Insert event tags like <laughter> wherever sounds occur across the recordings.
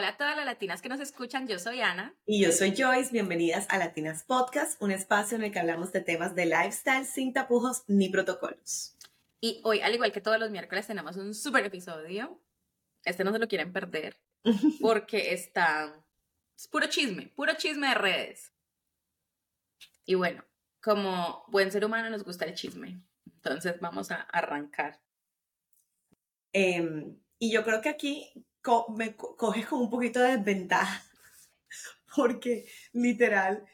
Hola a todas las latinas que nos escuchan, yo soy Ana. Y yo soy Joyce, bienvenidas a Latinas Podcast, un espacio en el que hablamos de temas de lifestyle sin tapujos ni protocolos. Y hoy, al igual que todos los miércoles, tenemos un super episodio. Este no se lo quieren perder, <laughs> porque está... Es puro chisme, puro chisme de redes. Y bueno, como buen ser humano nos gusta el chisme. Entonces vamos a arrancar. Em, y yo creo que aquí me coges con un poquito de desventaja, <laughs> porque literal,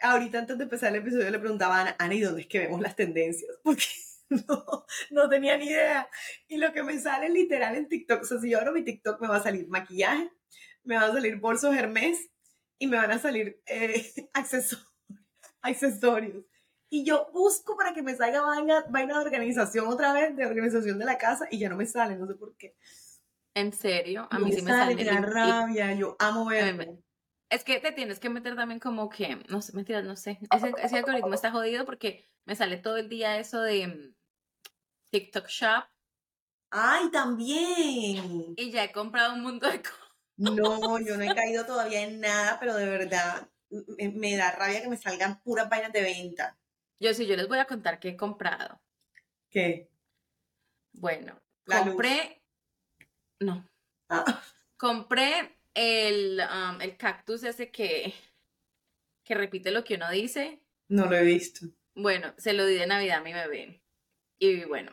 ahorita antes de empezar el episodio le preguntaba a Ana, Ana, ¿y dónde es que vemos las tendencias? <laughs> Porque no, no tenía ni idea. Y lo que me sale literal en TikTok, o sea, si yo abro mi TikTok me va a salir maquillaje, me van a salir bolsos Hermes y me van a salir eh, <laughs> accesorios, accesorios. Y yo busco para que me salga vaina, vaina de organización otra vez, de organización de la casa, y ya no me sale, no sé por qué. ¿En serio? A mí sí me sale. Me da rabia, yo amo verlo. Es que te tienes que meter también como que, no sé, mentiras, no sé. Ese, ese algoritmo está jodido porque me sale todo el día eso de mm, TikTok Shop. ¡Ay, también! Y ya he comprado un mundo de cosas. No, yo no he caído todavía en nada, pero de verdad me da rabia que me salgan puras vainas de venta. Yo sí, yo les voy a contar qué he comprado. ¿Qué? Bueno, compré no. Ah. Compré el, el cactus ese que, que repite lo que uno dice. No lo he visto. Bueno, se lo di de Navidad a mi bebé. Y bueno,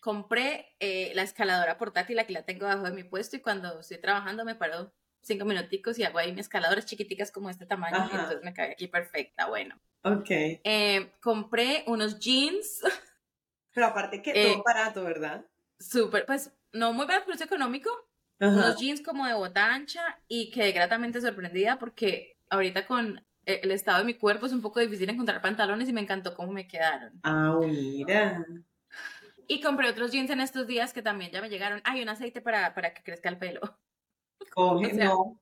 compré eh, la escaladora portátil, aquí la tengo debajo de mi puesto y cuando estoy trabajando me paro cinco minuticos y hago ahí mis escaladoras chiquiticas como este tamaño, entonces me cae aquí perfecta, bueno. Ok. Eh, compré unos jeans. Pero aparte que todo eh, barato, ¿verdad? Súper, pues no muy barato, es económico. Unos jeans como de bota ancha y quedé gratamente sorprendida porque ahorita con el estado de mi cuerpo es un poco difícil encontrar pantalones y me encantó cómo me quedaron. Ah, mira. Y compré otros jeans en estos días que también ya me llegaron. Hay un aceite para, para que crezca el pelo. <laughs> Coge, no.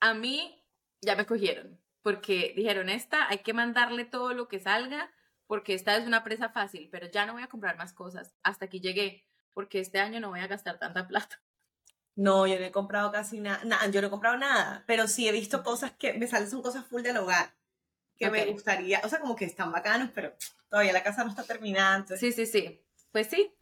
A mí ya me cogieron porque dijeron, esta hay que mandarle todo lo que salga porque esta es una presa fácil, pero ya no voy a comprar más cosas. Hasta aquí llegué porque este año no voy a gastar tanta plata. No, yo no he comprado casi nada, yo no he comprado nada, pero sí he visto cosas que me salen, son cosas full del hogar, que me gustaría, o sea, como que están bacanos, pero todavía la casa no está terminada. Sí, sí, sí, pues sí,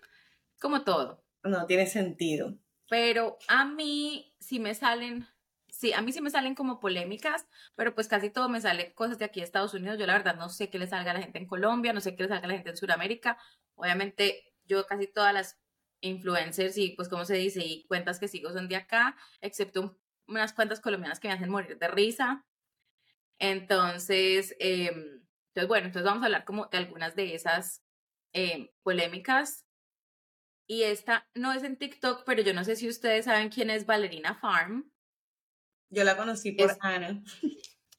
como todo. No tiene sentido. Pero a mí sí me salen, sí, a mí sí me salen como polémicas, pero pues casi todo me sale cosas de aquí de Estados Unidos. Yo la verdad no sé qué le salga a la gente en Colombia, no sé qué le salga a la gente en Sudamérica. Obviamente yo casi todas las influencers y pues como se dice, y cuentas que sigo son de acá, excepto unas cuantas colombianas que me hacen morir de risa. Entonces, em, entonces bueno, entonces vamos a hablar como de algunas de esas em, polémicas. Y esta no es en TikTok, pero yo no sé si ustedes saben quién es Valerina Farm. Yo la conocí por Ana.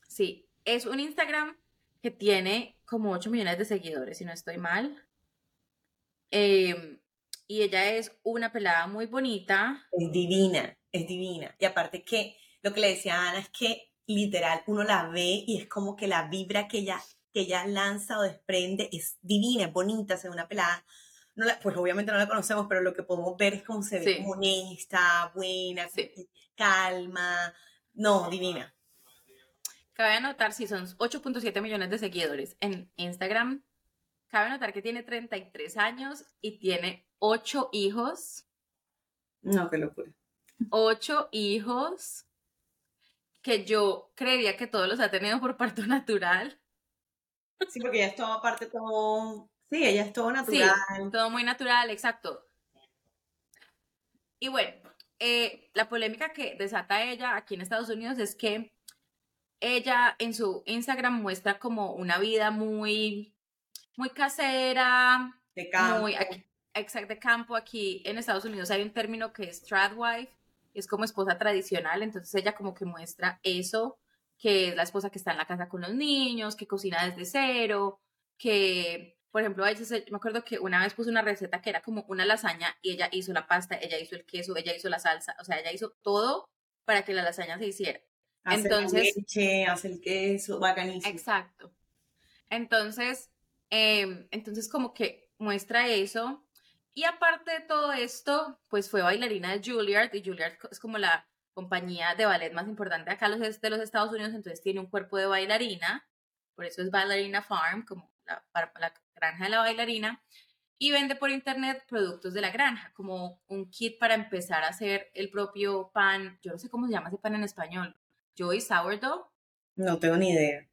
Sí, es un Instagram que tiene como 8 millones de seguidores, si no estoy mal. Eh, y ella es una pelada muy bonita. Es divina, es divina. Y aparte que lo que le decía a Ana es que literal uno la ve y es como que la vibra que ella, que ella lanza o desprende es divina, es bonita, es una pelada. No la, pues obviamente no la conocemos, pero lo que podemos ver es cómo se ve como honesta, buena, calma. No, divina. Cabe anotar si son 8.7 millones de seguidores en Instagram. Cabe anotar que tiene 33 años y tiene ocho hijos. No, qué locura. Ocho hijos que yo creería que todos los ha tenido por parto <laughs> natural. Sí, porque ella es todo aparte, todo. Sí, ella es todo natural. Sí, todo muy natural, exacto. Y bueno, eh, la polémica que desata ella aquí en Estados Unidos es que ella en su Instagram muestra como una vida muy, muy casera, de campo. Muy, exacto, de campo. Aquí en Estados Unidos hay un término que es tradwife, es como esposa tradicional, entonces ella como que muestra eso, que es la esposa que está en la casa con los niños, que cocina desde cero, que, por ejemplo, yo me acuerdo que una vez puso una receta que era como una lasaña y ella hizo la pasta, ella hizo el queso, ella hizo la salsa, o sea, ella hizo todo para que la lasaña se hiciera. Hace entonces, leche, hace el queso, bacanísimo. Exacto. Entonces, em, entonces como que muestra eso y aparte de todo esto, pues fue bailarina de Juilliard y Juilliard es como la compañía de ballet más importante acá de los Estados Unidos, entonces tiene un cuerpo de bailarina, por eso es Ballerina Farm, como la, la granja de la bailarina, y vende por internet productos de la granja, como un kit para empezar a hacer el propio pan, yo no sé cómo se llama ese pan en español, Joy Sourdough. No tengo ni idea.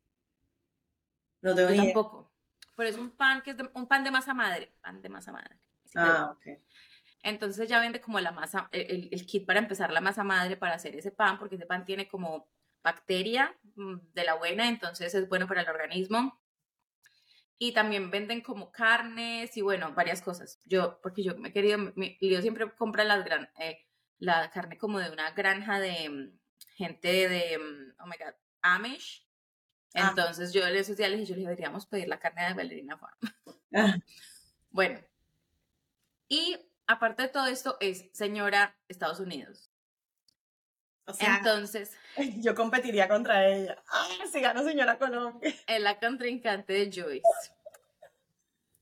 No tengo ni tampoco. Pero es un pan que es un pan de masa madre, pan de masa madre. Ah, ok. Entonces ya vende como la masa, el, el, kit para empezar la masa madre para hacer ese pan, porque ese pan tiene como bacteria mm, de la buena, entonces es bueno para el organismo. Y también venden como carnes y bueno, varias cosas. Yo, porque yo me he querido, yo siempre compra las gran, eh, la carne como de una granja de mm, gente de, mm, oh my god, Amish. Ah. Entonces yo en esos días les dije, yo le deberíamos pedir la carne de Ballerina Farm. Ah. <laughs> Bueno, y aparte de todo esto, es señora Estados Unidos. O sea, Entonces. <laughs> Yo competiría contra ella. Si gano señora Colombia. <laughs> Es la contrincante de Joyce.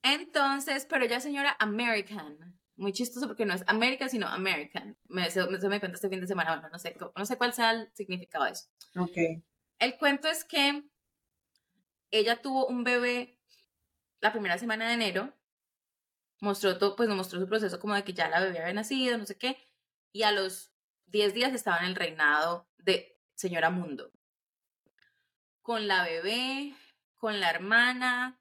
Entonces, pero ella es señora American. Muy chistoso porque no es América, sino American. Me, se, me, cuenta este fin de semana. Bueno, no sé, no sé cuál sea el significado de eso. Ok. El cuento es que ella tuvo un bebé la primera semana de enero mostró todo, pues mostró su proceso como de que ya la bebé había nacido, no sé qué, y a los 10 días estaba en el reinado de Señora Mundo. Con la bebé, con la hermana,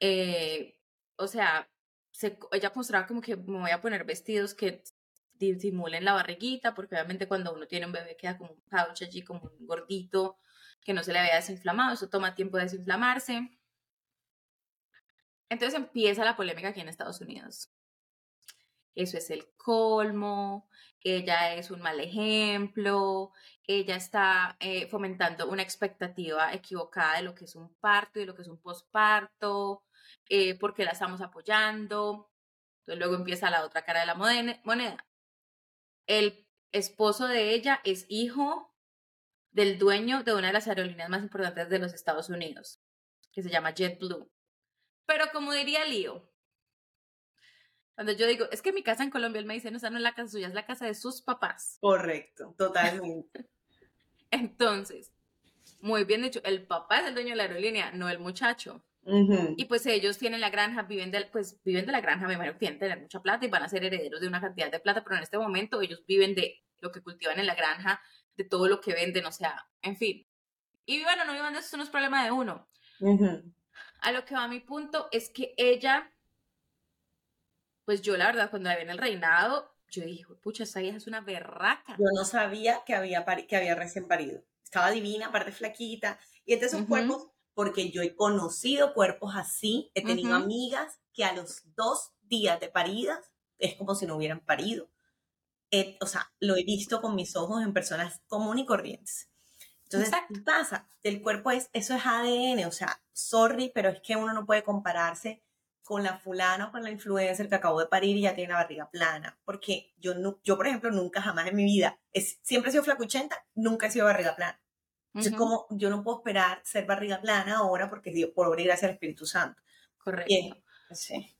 eh, o sea, ella mostraba como que me voy a poner vestidos que disimulen la barriguita, porque obviamente cuando uno tiene un bebé queda como un pouch allí, como un gordito, que no se le había desinflamado, eso toma tiempo de desinflamarse. Entonces empieza la polémica aquí en Estados Unidos. Eso es el colmo, ella es un mal ejemplo, ella está eh, fomentando una expectativa equivocada de lo que es un parto y lo que es un posparto, eh, porque la estamos apoyando. Entonces luego empieza la otra cara de la moneda. El esposo de ella es hijo del dueño de una de las aerolíneas más importantes de los Estados Unidos, que se llama JetBlue. Pero como diría Lío, cuando yo digo, es que mi casa en Colombia, él me dice, no, esa no es la casa suya, es la casa de sus papás. Correcto, totalmente. <laughs> Entonces, muy bien dicho, el papá es el dueño de la aerolínea, no el muchacho. Y pues ellos tienen la granja, viven de, pues, viven de la granja, me imagino que tienen tener mucha plata y van a ser herederos de una cantidad de plata, pero en este momento ellos viven de lo que cultivan en la granja, de todo lo que venden, o sea, en fin. Y bueno, no vivan de eso, no es problema de uno. A lo que va mi punto es que ella, pues yo la verdad, cuando la vi en el reinado, yo dije, pucha, esa hija es una berraca. Yo no sabía que había, que había recién parido. Estaba divina, aparte flaquita. Y entre esos cuerpos, porque yo he conocido cuerpos así, he tenido amigas que a los dos días de paridas es como si no hubieran parido. o sea, lo he visto con mis ojos en personas comunes y corrientes. Entonces, ¿qué pasa? El cuerpo es, eso es ADN, o sea, sorry, pero es que uno no puede compararse con la fulana o con la influencer que acabó de parir y ya tiene la barriga plana, porque yo, no, yo por ejemplo, nunca jamás en mi vida, es, siempre he sido flacuchenta, nunca he sido barriga plana. Entonces, como yo no puedo esperar ser barriga plana ahora porque Dios, por obra y gracia del Espíritu Santo. Correcto. sí.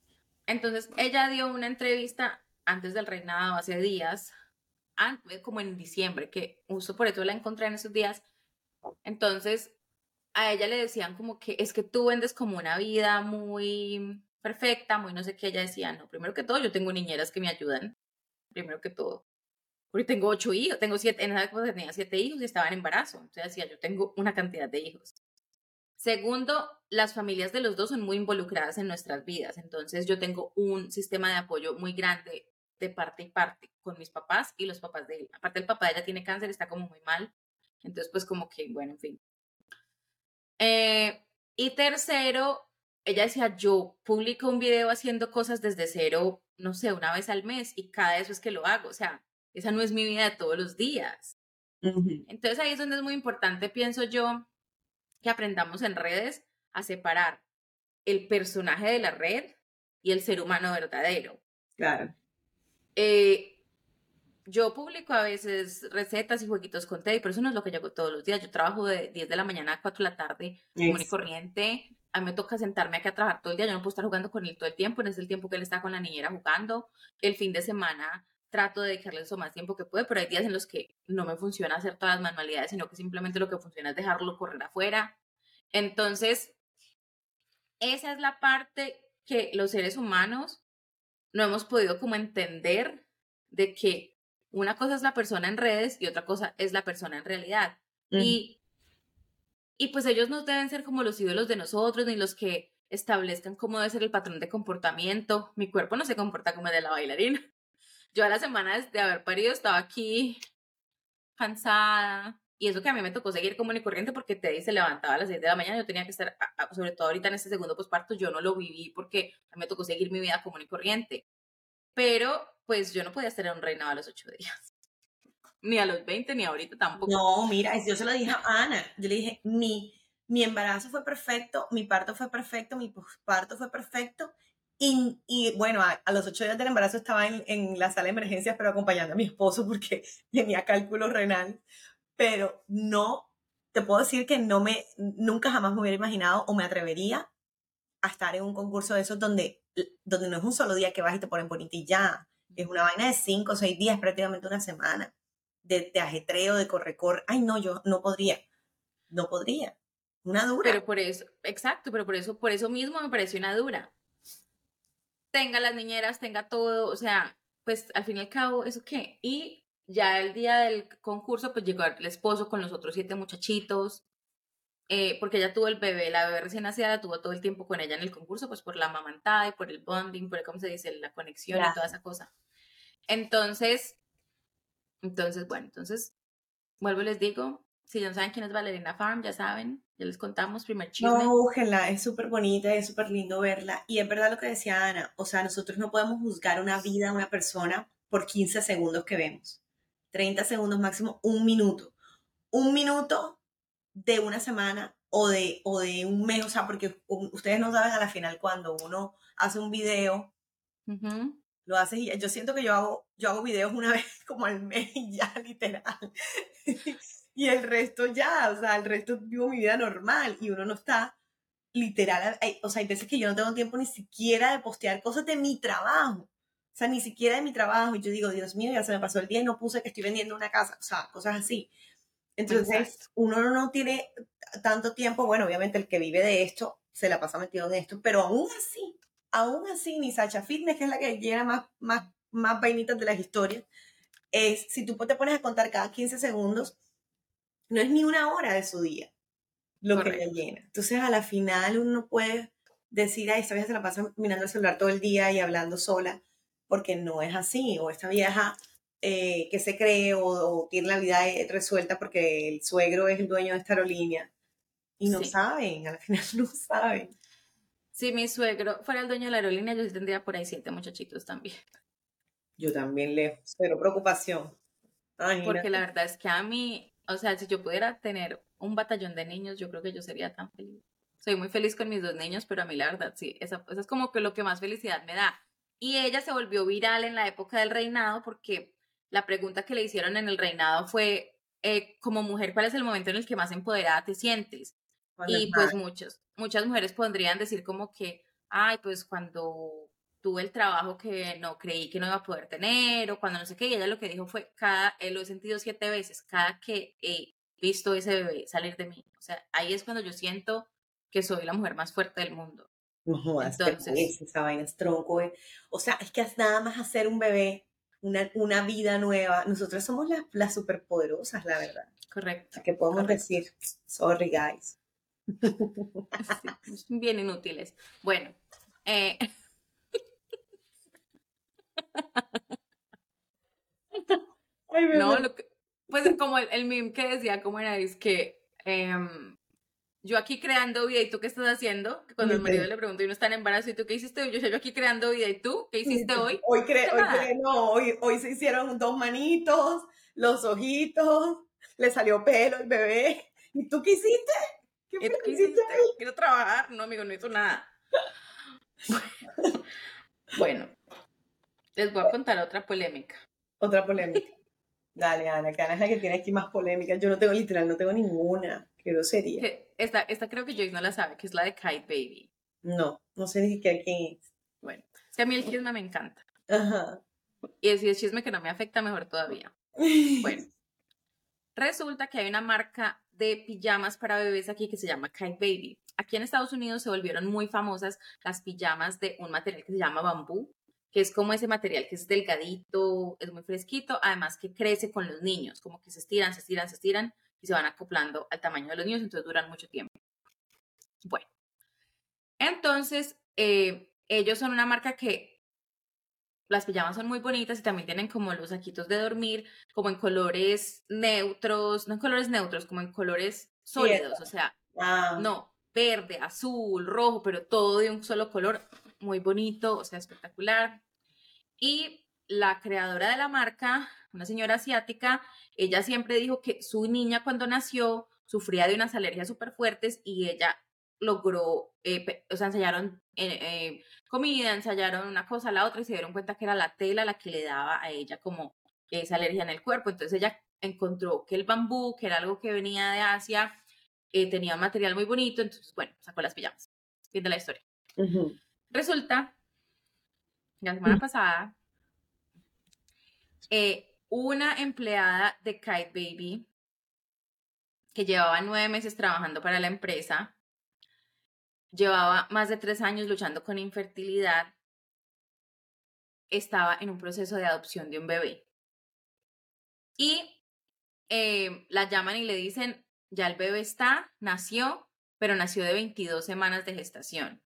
Entonces, ella dio una entrevista antes del reinado, hace días, como en diciembre, que justo por eso la encontré en esos días, entonces, a ella le decían como que es que tú vendes como una vida muy perfecta, muy no sé qué. Ella decía, no, primero que todo, yo tengo niñeras que me ayudan. Primero que todo. Porque tengo ocho hijos, tengo siete, en esa época tenía siete hijos y estaba en embarazo. Sea, decía, yo tengo una cantidad de hijos. Segundo, las familias de los dos son muy involucradas en nuestras vidas. Entonces, yo tengo un sistema de apoyo muy grande de parte y parte con mis papás y los papás de él. Aparte, el papá de ella tiene cáncer, está como muy mal. Entonces, pues como que, bueno, en fin. Eh, y tercero, ella decía, yo publico un video haciendo cosas desde cero, no sé, una vez al mes y cada eso es que lo hago. O sea, esa no es mi vida de todos los días. Entonces ahí es donde es muy importante, pienso yo, que aprendamos en redes a separar el personaje de la red y el ser humano verdadero. Claro. Eh, yo publico a veces recetas y jueguitos con Teddy, pero eso no es lo que yo hago todos los días. Yo trabajo de 10 de la mañana a 4 de la tarde, común y corriente. A mí me toca sentarme aquí a trabajar todo el día. Yo no puedo estar jugando con él todo el tiempo. No es el tiempo que él está con la niñera jugando. El fin de semana trato de dedicarle eso más tiempo que puedo, pero hay días en los que no me funciona hacer todas las manualidades, sino que simplemente lo que funciona es dejarlo correr afuera. Entonces, esa es la parte que los seres humanos no hemos podido como entender de que una cosa es la persona en redes y otra cosa es la persona en realidad. Y, y pues ellos no deben ser como los ídolos de nosotros, ni los que establezcan cómo debe ser el patrón de comportamiento. Mi cuerpo no se comporta como el de la bailarina. <laughs> Yo a las semanas de haber parido estaba aquí cansada. Y eso que a mí me tocó seguir como y corriente porque Teddy se levantaba a las 6 de la mañana. Yo tenía que estar, sobre todo ahorita en este segundo posparto, yo no lo viví porque a mí me tocó seguir mi vida común y corriente. Pero pues yo no podía en un reinado a los 8 días. <laughs> Ni a los 20, ni ahorita tampoco. No, mira, yo se lo dije a Ana. Yo le dije, mi, mi embarazo fue perfecto, mi parto fue perfecto, mi posparto fue perfecto y, y, bueno, a, los ocho días del embarazo estaba en, en, la sala de emergencias, pero acompañando a mi esposo porque <laughs> tenía cálculo renal. Pero no, te puedo decir que no me, nunca jamás me hubiera imaginado o me atrevería a estar en un concurso de esos donde, donde no es un solo día que vas y te ponen bonita y ya. Es una vaina de cinco o seis días, prácticamente una semana, de, de ajetreo, de corre-corre. Ay, no, yo no podría. No podría. Una dura. Pero por eso, exacto, pero por eso, por eso mismo me pareció una dura tenga las niñeras, tenga todo, o sea, pues al fin y al cabo, ¿eso qué? Y ya el día del concurso, pues llegó el esposo con los otros siete muchachitos, eh, porque ella tuvo el bebé, la bebé recién nacida, la tuvo todo el tiempo con ella en el concurso, pues por la mamantada y por el bonding, por, ¿cómo se dice? La conexión y toda esa cosa. Entonces, entonces, bueno, entonces, vuelvo y les digo, si ya no saben quién es Valerina Farm, ya saben, ya les contamos, primer chisme. No, búsquenla, es súper bonita, es súper lindo verla. Y es verdad lo que decía Ana, o sea, nosotros no podemos juzgar una vida, una persona, por 15 segundos que vemos. 30 segundos máximo, un minuto. Un minuto de una semana o de, o de un mes, o sea, porque ustedes no saben a la final cuando uno hace un video, lo hace y yo siento que yo hago, yo hago videos una <laughs> vez como al mes y ya, literal <laughs> y el resto ya, o sea, el resto vivo mi vida normal y uno no está literal, o sea, hay veces que yo no tengo tiempo ni siquiera de postear cosas de mi trabajo, o sea, ni siquiera de mi trabajo, y yo digo, Dios mío, ya se me pasó el día y no puse que estoy vendiendo una casa, o sea, cosas así. Entonces, uno no tiene tanto tiempo, bueno, obviamente el que vive de esto se la pasa metido en esto, pero aún así, aún así, ni Sacha Fitness, que es la que llena más, más, más vainitas de las historias, es, si tú te pones a contar cada 15 segundos, no es ni una hora de su día lo que le llena. Entonces, a la final uno puede decir, ay, esta vieja se la pasa mirando el celular todo el día y hablando sola, porque no es así, o esta vieja eh, que se cree o, tiene la vida resuelta porque el suegro es el dueño de esta aerolínea. Y no saben, al final <laughs> no saben. Si mi suegro fuera el dueño de la aerolínea, yo tendría por ahí siete muchachitos también. Yo también le pero preocupación. porque la verdad es que a mí o sea, si yo pudiera tener un batallón de niños, yo creo que yo sería tan feliz. Soy muy feliz con mis dos niños, pero a mí la verdad, sí, eso, es como que lo que más felicidad me da. Y ella se volvió viral en la época del reinado porque la pregunta que le hicieron en el reinado fue, eh, como mujer, ¿cuál es el momento en el que más empoderada te sientes? Y pues muchos, muchas mujeres podrían decir como que, ay, pues cuando tuve el trabajo que no creí que no iba a poder tener o cuando no sé qué, y ella lo que dijo fue, cada, eh, lo he sentido siete veces, cada que he visto ese bebé salir de mí. O sea, ahí es cuando yo siento que soy la mujer más fuerte del mundo. No, Entonces, esa vaina es tronco. Eh. O sea, es que nada más hacer un bebé, una, una vida nueva. Nosotros somos las, las superpoderosas, la verdad. Correcto. Que podemos decir, sorry guys. <laughs> bien inútiles. Bueno, eh, <laughs> no, pues como el, el, meme que decía, como era, es que em, yo aquí creando vida y tú qué estás haciendo, cuando el marido le pregunta y uno está en embarazo y tú qué hiciste hoy, yo, yo aquí creando vida y tú qué hiciste hoy. Hoy, cre hoy, no, hoy, hoy se hicieron dos manitos, los ojitos, le salió pelo el bebé. ¿Y tú qué hiciste? ¿Qué, ¿Qué hiciste? Quiero trabajar. No, amigo, no hizo nada. <laughs> bueno, les voy a contar otra polémica. Otra polémica. Dale, Ana, que Ana es la que tiene aquí más polémica. Yo no tengo literal, no tengo ninguna. Qué grosería. Esta, esta creo que Joyce no la sabe, que es la de Kite Baby. No, no sé ni siquiera quién es. Bueno, es que a mí el chisme me encanta. Ajá. Y si es chisme que no me afecta, mejor todavía. Bueno, resulta que hay una marca de pijamas para bebés aquí que se llama Kite Baby. Aquí en Estados Unidos se volvieron muy famosas las pijamas de un material que se llama bambú, que es como ese material que es delgadito, es muy fresquito, además que crece con los niños, como que se estiran, se estiran, se estiran y se van acoplando al tamaño de los niños, entonces duran mucho tiempo. Bueno, entonces eh, ellos son una marca que las pijamas son muy bonitas y también tienen como los saquitos de dormir, como en colores neutros, no en colores neutros, como en colores sólidos, o sea, no, verde, azul, rojo, pero todo de un solo color, muy bonito, o sea, espectacular. Y la creadora de la marca, una señora asiática, ella siempre dijo que su niña cuando nació sufría de unas alergias súper fuertes y ella logró, eh, o sea, ensayaron eh, eh, comida, ensayaron una cosa a la otra y se dieron cuenta que era la tela la que le daba a ella como esa alergia en el cuerpo. Entonces ella encontró que el bambú, que era algo que venía de Asia, tenía un material muy bonito, entonces, bueno, sacó las pijamas. Fin de la historia. Resulta, la semana pasada, una empleada de Kite Baby que llevaba nueve meses trabajando para la empresa, llevaba más de tres años luchando con infertilidad, estaba en un proceso de adopción de un bebé. Y eh, la llaman y le dicen, ya el bebé está, nació, pero nació de 22 semanas de gestación.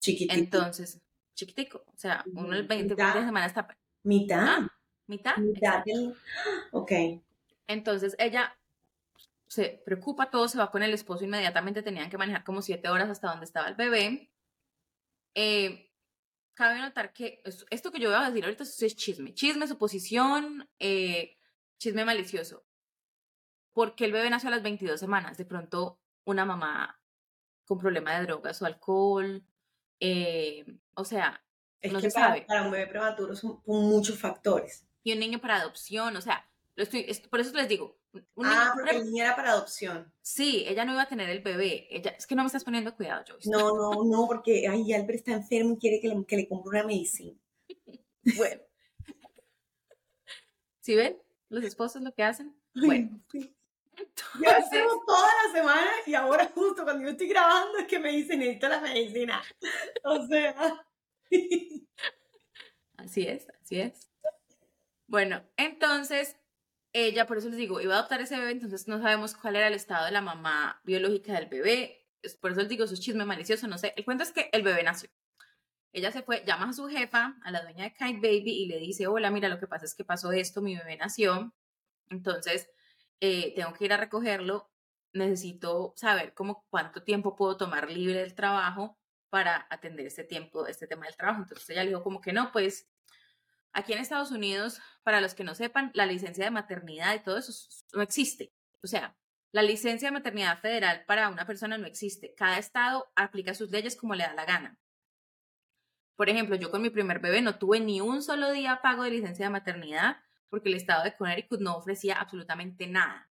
Chiquitico. Entonces, chiquitico, o sea, uno el 20 semanas está... ¿Mitad? ¿Ah? ¿Mitad? Mitad. Ok. Entonces ella se preocupa, todo se va con el esposo inmediatamente, tenían que manejar como siete horas hasta donde estaba el bebé. Eh, cabe notar que esto que yo voy a decir ahorita es chisme, chisme, suposición, eh, chisme malicioso. Porque el bebé nació a las 22 semanas, de pronto una mamá con problema de drogas o alcohol, eh, o sea, es no que se para, sabe. para un bebé prematuro son muchos factores. Y un niño para adopción, o sea, lo estoy, por eso les digo, ah, porque el niño era para adopción. Sí, ella no iba a tener el bebé. Ella, es que no me estás poniendo cuidado, Joyce. No, no, no, porque ay, Albert está enfermo y quiere que le, que le compre una medicina. <laughs> bueno. ¿Sí ven? Los esposos lo que hacen. Bueno. Yo <laughs> hacemos toda la semana y ahora justo cuando yo estoy grabando es que me dicen necesito la medicina. O sea. <laughs> así es, así es. Bueno, entonces ella, por eso les digo, iba a adoptar ese bebé, entonces no sabemos cuál era el estado de la mamá biológica del bebé. Por eso les digo, eso es chisme malicioso, no sé. El cuento es que el bebé nació. Ella se fue, llama a su jefa, a la dueña de Kite Baby, y le dice, hola, mira, lo que pasa es que pasó esto, mi bebé nació, entonces eh, tengo que ir a recogerlo, necesito saber cómo cuánto tiempo puedo tomar libre del trabajo para atender este tiempo, este tema del trabajo. Entonces ella le dijo como que no, pues Aquí en Estados Unidos, para los que no sepan, la licencia de maternidad y todo eso no existe. O sea, la licencia de maternidad federal para una persona no existe. Cada estado aplica sus leyes como le da la gana. Por ejemplo, yo con mi primer bebé no tuve ni un solo día pago de licencia de maternidad porque el estado de Connecticut no ofrecía absolutamente nada.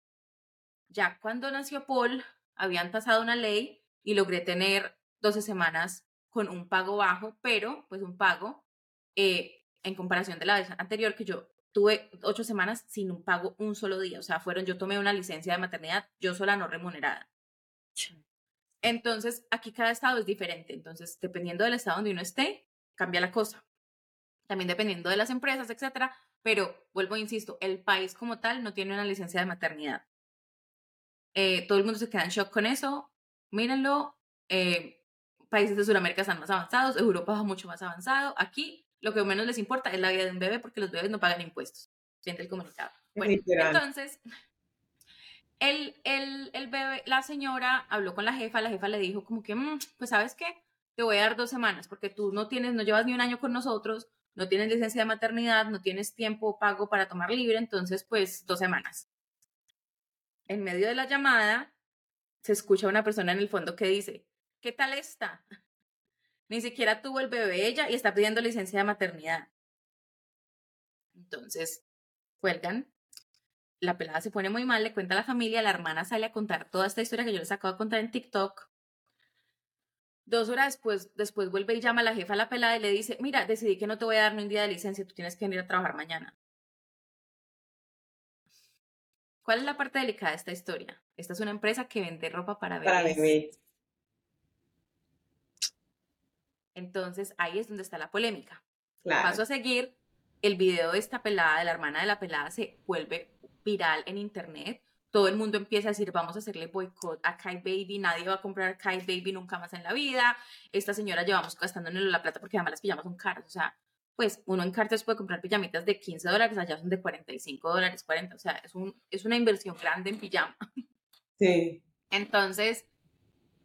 Ya cuando nació Paul, habían pasado una ley y logré tener 12 semanas con un pago bajo, pero pues un pago eh, en comparación de la vez anterior que yo tuve ocho semanas sin un pago un solo día. O sea, fueron, yo tomé una licencia de maternidad, yo sola no remunerada. Entonces, aquí cada estado es diferente. Entonces, dependiendo del estado donde uno esté, cambia la cosa. También dependiendo de las empresas, etcétera. Pero, vuelvo e insisto, el país como tal no tiene una licencia de maternidad. Eh, todo el mundo se queda en shock con eso. Mírenlo. Eh, países de Sudamérica están más avanzados, Europa va mucho más avanzado. Aquí lo que menos les importa es la vida de un bebé porque los bebés no pagan impuestos. Siente el comunicado. Bueno, entonces, el, el, el, bebé, la señora habló con la jefa, la jefa le dijo como que, mm, pues sabes qué, te voy a dar dos semanas porque tú no tienes, no llevas ni un año con nosotros, no tienes licencia de maternidad, no tienes tiempo pago para tomar libre, entonces pues dos semanas. En medio de la llamada se escucha una persona en el fondo que dice, ¿qué tal está? Ni siquiera tuvo el bebé ella y está pidiendo licencia de maternidad. Entonces, cuelgan. La pelada se pone muy mal, le cuenta a la familia, la hermana sale a contar toda esta historia que yo les acabo de contar en TikTok. Dos horas después, después vuelve y llama a la jefa a la pelada y le dice, mira, decidí que no te voy a dar ni un día de licencia, tú tienes que venir a trabajar mañana. ¿Cuál es la parte delicada de esta historia? Esta es una empresa que vende ropa para bebés. Para bebés. Entonces ahí es donde está la polémica. Paso a seguir, el video de esta pelada, de la hermana de la pelada, se vuelve viral en internet. Todo el mundo empieza a decir, vamos a hacerle boicot a Kai Baby, nadie va a comprar Kai Baby nunca más en la vida. Esta señora llevamos gastando en la plata porque además las pijamas son caras. O sea, pues uno en Cartes puede comprar pijamitas de 15 dólares, allá son de 45 dólares, 40. O sea, es, un, es una inversión grande en pijama. Sí. Entonces,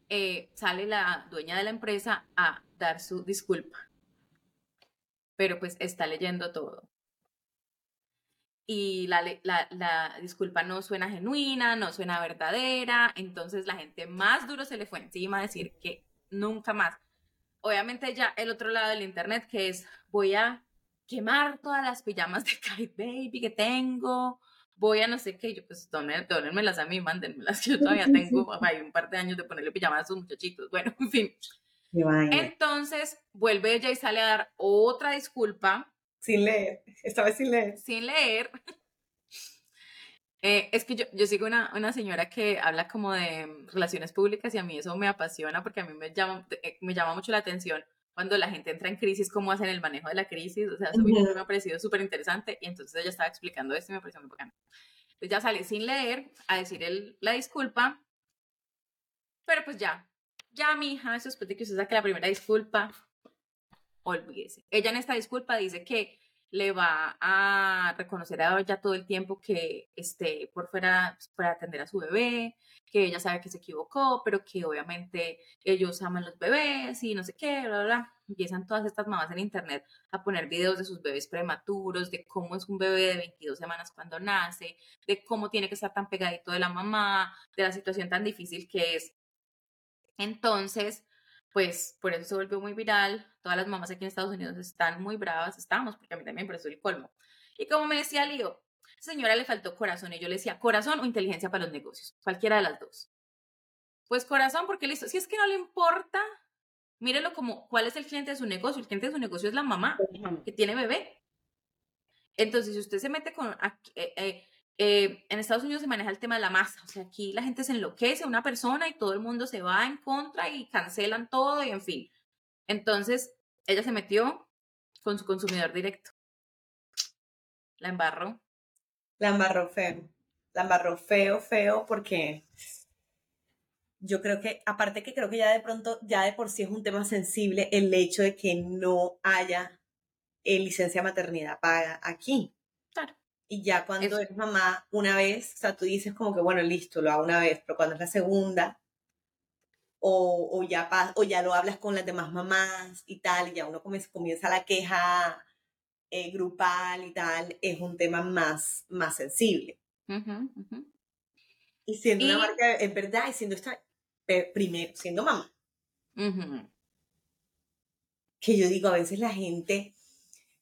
eh, sale la dueña de la empresa a dar su disculpa. Pero pues está leyendo todo. Y la, la, la, disculpa no suena genuina, no suena verdadera, entonces la gente más duro se le fue encima a decir que nunca más. Obviamente ya el otro lado del internet que es voy a quemar todas las pijamas de <laughs> Kai Baby que tengo, voy a no sé qué, yo pues donenmelas a mí, mándenmelas, yo todavía <laughs> tengo hay un par de años de ponerle pijamas a sus muchachitos, bueno, <laughs> en fin. Entonces vuelve ella y sale a dar otra disculpa. Sin leer, esta vez sin leer. Sin leer. <laughs> Eh, es que yo, yo sigo una, una, señora que habla como de relaciones públicas y a mí eso me apasiona porque a mí me llama, eh, me llama mucho la atención cuando la gente entra en crisis, cómo hacen el manejo de la crisis, o sea, eso me ha parecido súper interesante y entonces ella estaba explicando esto y me pareció muy bacano. Entonces ya sale sin leer a decir el, la disculpa, pero pues ya, ya mi hija, después de que usted saque la primera disculpa, olvídese. Ella en esta disculpa dice que le va a reconocer a ella todo el tiempo que esté por fuera pues, para atender a su bebé, que ella sabe que se equivocó, pero que obviamente ellos aman los bebés y no sé qué, bla, bla, bla. Empiezan todas estas mamás en internet a poner videos de sus bebés prematuros, de cómo es un bebé de 22 semanas cuando nace, de cómo tiene que estar tan pegadito de la mamá, de la situación tan difícil que es. Entonces, pues por eso se volvió muy viral. Todas las mamás aquí en Estados Unidos están muy bravas, estamos, porque a mí también, por eso el colmo. Y como me decía Lío, señora le faltó corazón y yo le decía corazón o inteligencia para los negocios, cualquiera de las dos. Pues corazón, porque listo, si es que no le importa, mírelo como cuál es el cliente de su negocio. El cliente de su negocio es la mamá que tiene bebé. Entonces, si usted se mete con, eh, eh, eh, en Estados Unidos se maneja el tema de la masa, o sea, aquí la gente se enloquece, una persona y todo el mundo se va en contra y cancelan todo y en fin. Entonces, ella se metió con su consumidor directo. La embarró. La embarró feo. La embarró feo, feo, porque yo creo que, aparte que creo que ya de pronto, ya de por sí es un tema sensible el hecho de que no haya eh, licencia maternidad paga aquí. Y ya cuando es mamá una vez, o sea, tú dices como que, bueno, listo, lo hago una vez, pero cuando es la segunda, o, o ya, o ya lo hablas con las demás mamás y tal, y ya uno comienza, la queja eh, grupal y tal, es un tema más, más sensible. Y siendo una marca, en verdad, y siendo esta, primero, siendo mamá. Que yo digo, a veces la gente,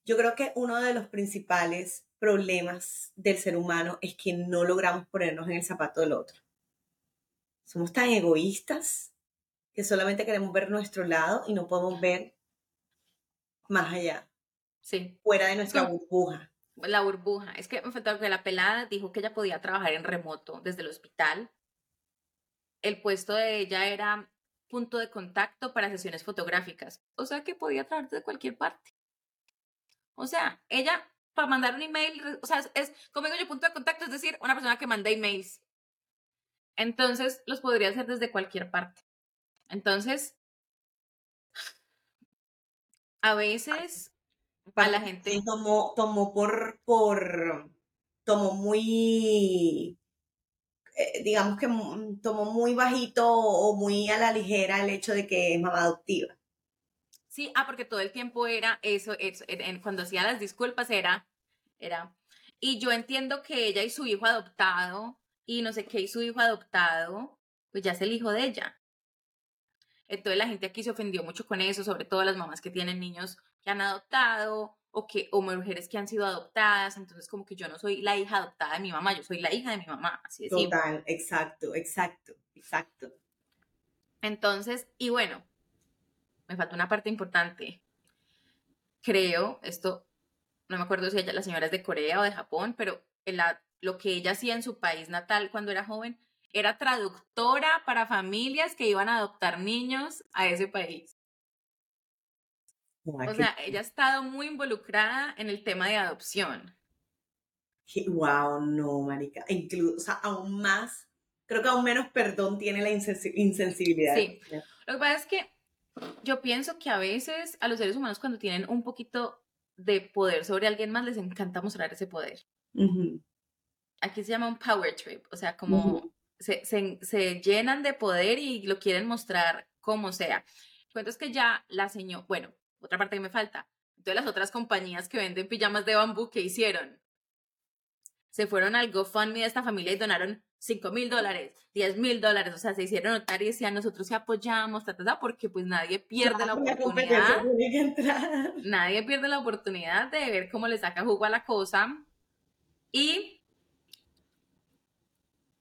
yo creo que uno de los principales problemas del ser humano es que no logramos ponernos en el zapato del otro. Somos tan egoístas que solamente queremos ver nuestro lado y no podemos ver más allá. Sí. Fuera de nuestra burbuja. La burbuja. Es que me faltó que la pelada dijo que ella podía trabajar en remoto desde el hospital. El puesto de ella era punto de contacto para sesiones fotográficas. O sea que podía trabajar de cualquier parte. O sea, ella para mandar un email, o sea, es, como digo yo, punto de contacto, es decir, una persona que manda emails. Entonces, los podría hacer desde cualquier parte. Entonces, a veces para la gente tomó, tomó por, por, tomó muy, eh, digamos que tomó muy bajito o muy a la ligera el hecho de que es mamá adoptiva. Sí, ah, porque todo el tiempo era eso, eso cuando hacía las disculpas era, era, y yo entiendo que ella y su hijo adoptado, y no sé qué, y su hijo adoptado, pues ya es el hijo de ella. Entonces la gente aquí se ofendió mucho con eso, sobre todo las mamás que tienen niños que han adoptado o que o mujeres que han sido adoptadas, entonces como que yo no soy la hija adoptada de mi mamá, yo soy la hija de mi mamá, así es. Total, exacto, exacto, exacto. Entonces, y bueno, me falta una parte importante. Creo, esto, no me acuerdo si ella, la señora es de Corea o de Japón, pero la, lo que ella hacía en su país natal cuando era joven era traductora para familias que iban a adoptar niños a ese país. o sea, ella ha estado muy involucrada en el tema de adopción. Wow, no, marica. Incluso, o sea, aún más, creo que aún menos perdón tiene la insensibilidad. Sí. Lo que pasa es que yo pienso que a veces a los seres humanos cuando tienen un poquito de poder sobre alguien más les encanta mostrar ese poder. Aquí se llama un power trip, o sea, como se, se, llenan de poder y lo quieren mostrar como sea. El cuento es que ya la señora, bueno, otra parte que me falta, entonces las otras compañías que venden pijamas de bambú, ¿qué hicieron? Se fueron al GoFundMe de esta familia y donaron 5 mil dólares, 10 mil dólares, o sea, se hicieron notar y decían, nosotros se apoyamos, porque pues nadie pierde la oportunidad. Nadie pierde la oportunidad de ver cómo le saca jugo a la cosa. Y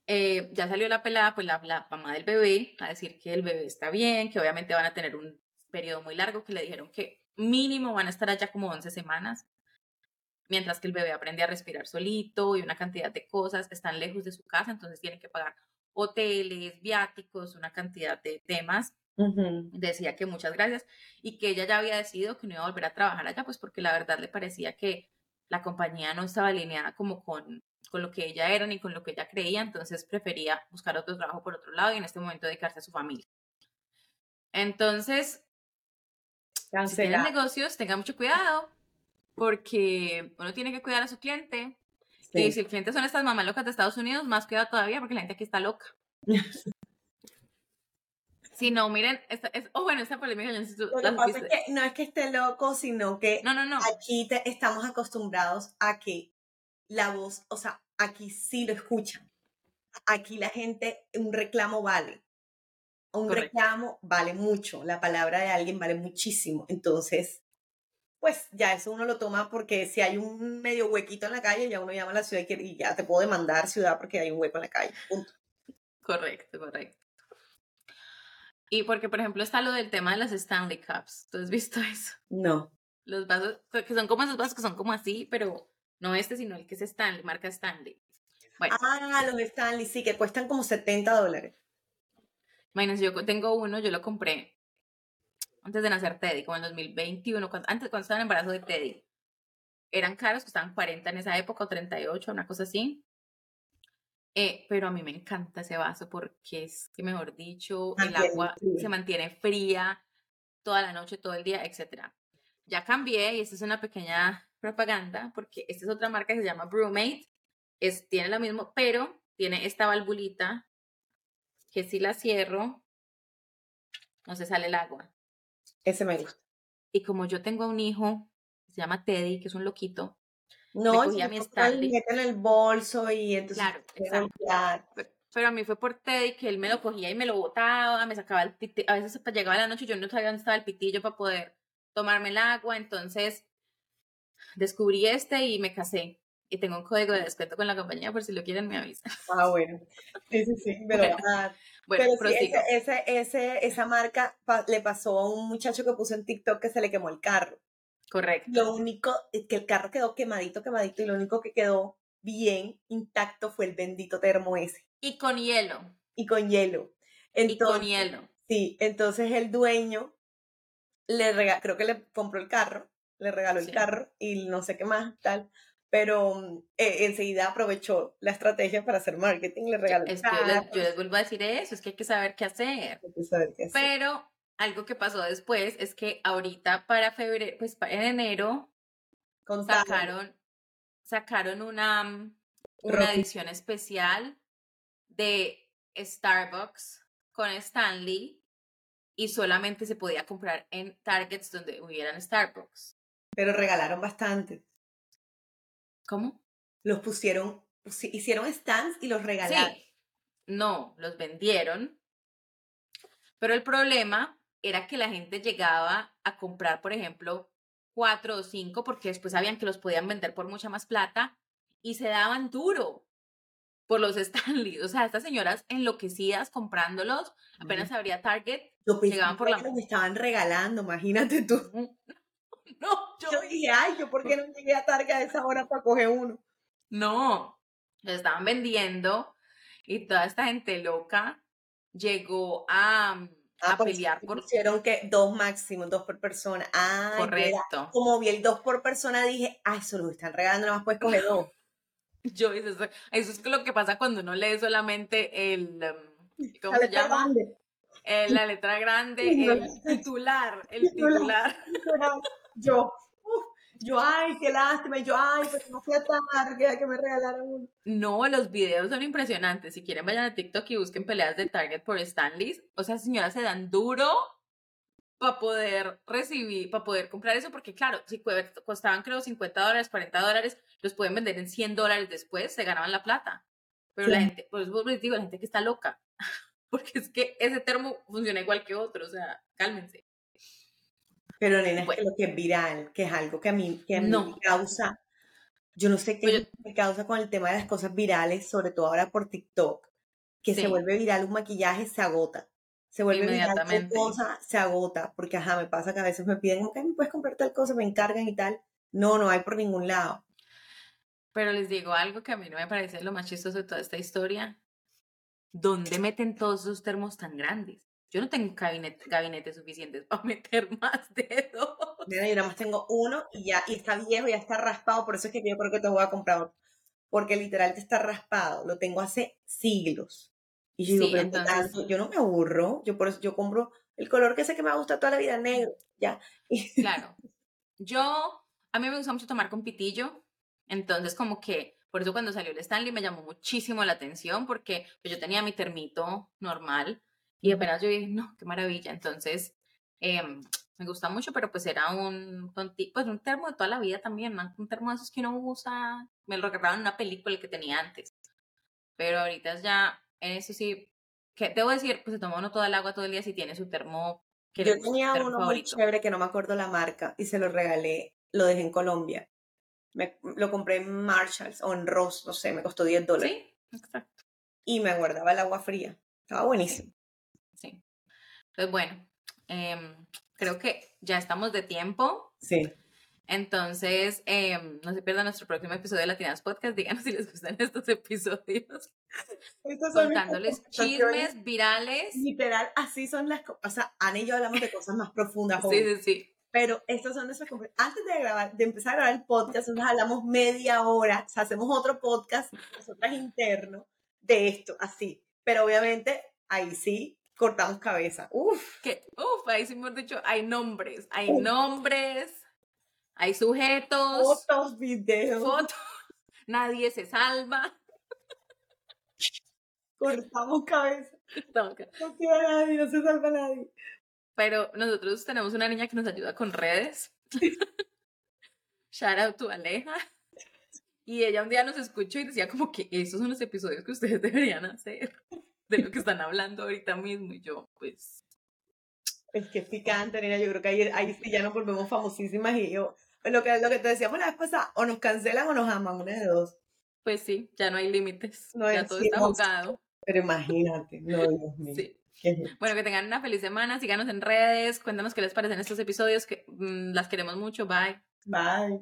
eh, ya salió la pelada, pues la, la, mamá del bebé, a decir que el bebé está bien, que obviamente van a tener un periodo muy largo, que le dijeron que mínimo van a estar allá como 11 semanas, mientras que el bebé aprende a respirar solito y una cantidad de cosas, están lejos de su casa, entonces tienen que pagar hoteles, viáticos, una cantidad de temas. Decía que muchas gracias y que ella ya había decidido que no iba a volver a trabajar allá, pues porque la verdad le parecía que la compañía no estaba alineada como con con lo que ella era ni con lo que ella creía, entonces prefería buscar otro trabajo por otro lado y en este momento dedicarse a su familia. Entonces, si tienen negocios, tengan mucho cuidado, porque uno tiene que cuidar a su cliente. Y si el cliente son estas mamás locas de Estados Unidos, más cuidado todavía, porque la gente aquí está loca. <laughs> Si no, miren, esta, es, oh, bueno, esta polémica Lo que pasa es que no es que esté loco, sino que no, no, no. aquí te, estamos acostumbrados a que la voz, o sea, aquí sí lo escuchan. Aquí la gente, un reclamo vale. Un reclamo vale mucho. La palabra de alguien vale muchísimo. Entonces, pues ya eso uno lo toma porque si hay un medio huequito en la calle, ya uno llama a la ciudad y ya te puedo demandar ciudad porque hay un hueco en la calle. Punto. Correcto, correcto. Y porque, por ejemplo, está lo del tema de las Stanley Cups. ¿Tú has visto <laughs> eso? No. Los vasos, que son como esos vasos que son como así, pero no este, sino el que es Stanley, marca Stanley. Ah, los Stanley, sí, que cuestan como 70 dólares. Imagínense, yo tengo uno, yo lo compré antes de nacer Teddy, como en 2021, cuando, antes cuando estaba en embarazo de Teddy. Eran caros, costaban 40 en esa época, o 38, una cosa así. Eh, pero a mí me encanta ese vaso porque es que, mejor dicho, el agua se mantiene fría toda la noche, todo el día, etc. Ya cambié y esta es una pequeña propaganda, porque esta es otra marca que se llama Brewmate, es, tiene lo mismo, pero tiene esta valvulita que si la cierro, no se sale el agua. Ese me gusta. Y como yo tengo un hijo, se llama Teddy, que es un loquito, no, me mi en el bolso y entonces... Claro, Pero, a mí fue por Teddy que él me lo cogía y me lo botaba, me sacaba el pitillo, a veces llegaba la noche y yo no sabía dónde estaba el pitillo para poder tomarme el agua, entonces descubrí este y me casé. Y tengo un código de descuento con la compañía por si lo quieren me avisan. Ah, bueno. Sí, sí, sí. <laughs> Pero, bueno, ese, ese, esa marca le pasó a un muchacho que puso en TikTok que se le quemó el carro. Correcto. Lo único, es que el carro quedó quemadito, quemadito, y lo único que quedó bien intacto fue el bendito termo ese. Y con hielo. Y con hielo. y con hielo. Sí, entonces el dueño le regaló, creo que le compró el carro le regaló el carro y no sé qué más, tal. Pero mm, e, enseguida aprovechó la estrategia para hacer marketing, le regaló el carro. Yo les, vuelvo a decir eso, es que hay que saber qué hacer. Hay que saber qué hacer. Pero algo que pasó después es que ahorita para febrero, pues en enero, sacaron, sacaron una, mm, una edición especial de Starbucks con Stanley y solamente se podía comprar en Targets donde hubieran Starbucks. Pero regalaron bastante. ¿Cómo? Los pusieron, hicieron stands y los regalaron. Sí. No, los vendieron. Pero el problema era que la gente llegaba a comprar, por ejemplo, cuatro o cinco, porque después sabían que los podían vender por mucha más plata y se daban duro. por los <laughs> Stanley. O sea, estas señoras enloquecidas comprándolos, apenas abría Target, Yo llegaban por que la... los estaban regalando, imagínate tú. <laughs> No, yo Yo dije, ay, ¿yo por qué no llegué a Targa a esa hora para coger uno? No, lo estaban vendiendo y toda esta gente loca llegó a, a Ah, porque pelear por... Pusieron que dos máximo, dos por persona. Ah, Correcto. Como vi el dos por persona, dije, ay, eso lo están regalando, nada más puedes coger dos. <laughs> Yo, eso, es- eso es lo que pasa cuando uno lee solamente el... em, <laughs> ¿Cómo La se letra llama? grande. Eh, la letra grande, no. el titular, el Titular. titular. Yo, uf, yo, ay, qué lástima. Y yo, ay, pero no fui a Targa que me regalaron uno. No, los videos son impresionantes. Si quieren, vayan a TikTok y busquen peleas de Target por Stanley's. O sea, señoras se dan duro para poder recibir, para poder comprar eso, porque claro, si costaban creo 50 dólares, 40 dólares, los pueden vender en 100 dólares después, se ganaban la plata. Pero la Sí. gente, pues les digo, la gente que está loca, <laughs> porque es que ese termo funciona igual que otro, o sea, cálmense. Pero, nena, es Bueno. que lo que es viral, que es algo que a mí, que a mí No. me causa, yo no sé qué Pues me causa con el tema de las cosas virales, sobre todo ahora por TikTok, que se vuelve viral un maquillaje, se agota. Se vuelve viral Inmediatamente. cosa, se agota, porque ajá, me pasa que a veces me piden, ok, me puedes comprar tal cosa, me encargan y tal. No, no hay por ningún lado. Pero les digo algo que a mí no me parece lo más chistoso de toda esta historia. ¿Dónde meten todos esos termos tan grandes? Yo no tengo gabinete, gabinetes suficientes para <laughs> meter más de dos. Mira, yo nada más tengo uno y ya, y está viejo, ya está raspado, por eso es que yo creo que te voy a comprar otro. Porque literal te está raspado, lo tengo hace siglos. Y yo digo, Sí, pero ¿qué entonces- tanto? yo no me aburro, yo por eso yo compro el color que sé que me gusta toda la vida, negro, ya. <laughs> Claro. Yo, a mí me gusta mucho tomar con pitillo. Entonces, como que, por eso cuando salió el Stanley me llamó muchísimo la atención porque pues, yo tenía mi termito normal y apenas yo dije, no, qué maravilla. Entonces, em, me gusta mucho, pero pues era un, pues, un termo de toda la vida también, ¿no? un termo de esos que uno usa, me lo regalaron en una película que tenía antes. Pero ahorita ya, en eso sí, que debo decir, pues se toma uno toda el agua todo el día si tiene su termo que Yo tenía termo uno muy chévere que no me acuerdo la marca y se lo regalé, lo dejé en Colombia. Me, lo compré en Marshalls o en Ross, no sé, me costó 10 dólares. Sí, exacto. Y me guardaba el agua fría. Estaba buenísimo. Sí. Entonces, bueno, em, creo que ya estamos de tiempo. Sí. Entonces, em, no se pierdan nuestro próximo episodio de Latinas Podcast. Díganos <laughs> si les gustan estos episodios. Mis Contándoles chismes virales. Sí, Literal, así son las cosas. O sea, Ana y yo hablamos de cosas más profundas hoy. sí, sí. Pero estas son nuestras Antes de grabar, de empezar a grabar el podcast, nosotros hablamos media hora, o sea, hacemos otro podcast, nosotras interno, de esto, así. Pero obviamente, ahí sí, cortamos cabeza. Uf. Que, uf, ahí sí hemos dicho, hay nombres, hay Uf. nombres, hay sujetos, Fotos, videos, fotos, <laughs> nadie se salva. cortamos cabeza. No, No queda nadie, no se salva nadie. Pero nosotros tenemos una niña que nos ayuda con redes. <laughs> Shout out to Aleja. Y ella un día nos escuchó y decía como que esos son los episodios que ustedes <laughs> deberían hacer de lo que están hablando ahorita mismo. Y yo, pues, Es que es picante, nena. Yo creo que ahí, ahí sí ya nos volvemos famosísimas y yo. Lo que, lo que te decíamos la vez pasada, o nos cancelan o nos aman, una de dos. pues sí, ya no hay límites. No ya todo está jugado. Pero imagínate, no, Dios <laughs> mío. Sí. Bueno, que tengan una feliz semana. Síganos en redes. Cuéntanos qué les parecen estos episodios. Que mm, las queremos mucho. Bye. Bye.